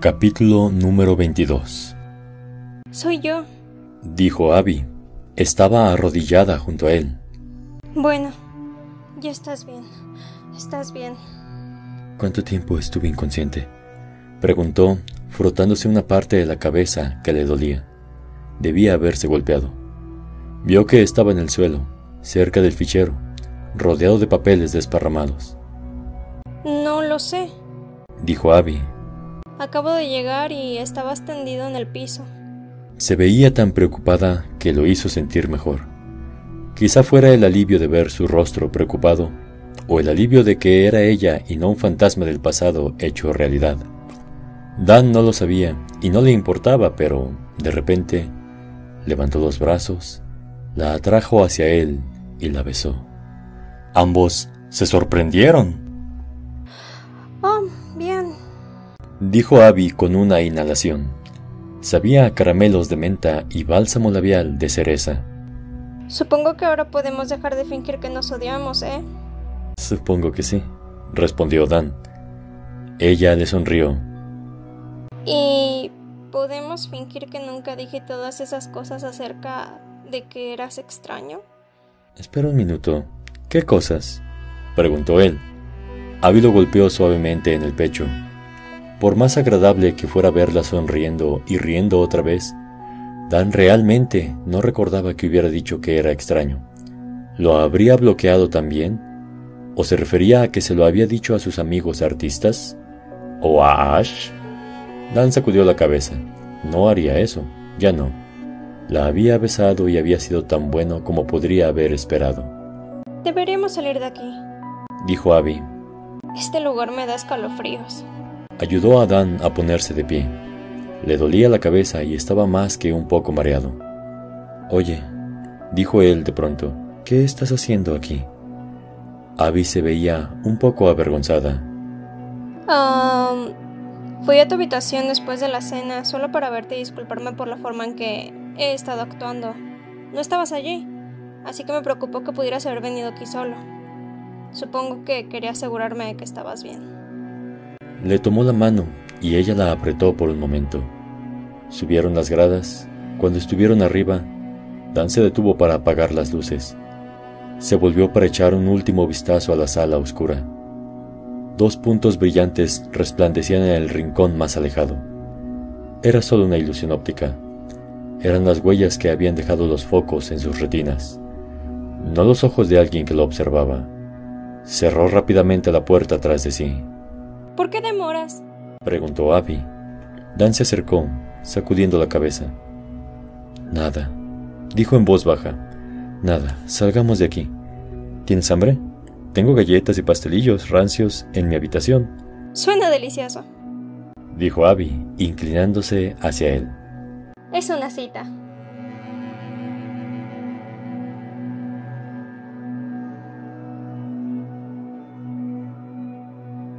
Capítulo número 22 Soy yo. Dijo Abby. Estaba arrodillada junto a él. Bueno, ya estás bien. Estás bien. ¿Cuánto tiempo estuve inconsciente? Preguntó, frotándose una parte de la cabeza que le dolía. Debía haberse golpeado. Vio que estaba en el suelo, cerca del fichero, rodeado de papeles desparramados. No lo sé. Dijo Abby. Acabo de llegar y estabas tendido en el piso. Se veía tan preocupada que lo hizo sentir mejor. Quizá fuera el alivio de ver su rostro preocupado, o el alivio de que era ella y no un fantasma del pasado hecho realidad. Dan no lo sabía y no le importaba, pero de repente levantó los brazos, la atrajo hacia él y la besó. Ambos se sorprendieron. Dijo Abby con una inhalación. Sabía a caramelos de menta y bálsamo labial de cereza. Supongo que ahora podemos dejar de fingir que nos odiamos, ¿eh? Supongo que sí, respondió Dan. Ella le sonrió. Y podemos fingir que nunca dije todas esas cosas acerca de que eras extraño. Espera un minuto. ¿Qué cosas? preguntó él. Abby lo golpeó suavemente en el pecho. Por más agradable que fuera verla sonriendo y riendo otra vez, Dan realmente no recordaba que hubiera dicho que era extraño. ¿Lo habría bloqueado también? ¿O se refería a que se lo había dicho a sus amigos artistas? ¿O a Ash? Dan sacudió la cabeza. No haría eso, ya no. La había besado y había sido tan bueno como podría haber esperado. Deberíamos salir de aquí. Dijo Abby. Este lugar me da escalofríos. Ayudó a Dan a ponerse de pie. Le dolía la cabeza y estaba más que un poco mareado. Oye, dijo él de pronto, ¿qué estás haciendo aquí? Abby se veía un poco avergonzada. Um, fui a tu habitación después de la cena solo para verte y disculparme por la forma en que he estado actuando. No estabas allí, así que me preocupó que pudieras haber venido aquí solo. Supongo que quería asegurarme de que estabas bien. Le tomó la mano y ella la apretó por un momento. Subieron las gradas. Cuando estuvieron arriba, Dan se detuvo para apagar las luces. Se volvió para echar un último vistazo a la sala oscura. Dos puntos brillantes resplandecían en el rincón más alejado. Era solo una ilusión óptica. Eran las huellas que habían dejado los focos en sus retinas, no los ojos de alguien que lo observaba. Cerró rápidamente la puerta tras de sí. ¿Por qué demoras? preguntó Abby. Dan se acercó, sacudiendo la cabeza. Nada, dijo en voz baja. Nada, salgamos de aquí. ¿Tienes hambre? Tengo galletas y pastelillos rancios en mi habitación. Suena delicioso, dijo Abby, inclinándose hacia él. Es una cita.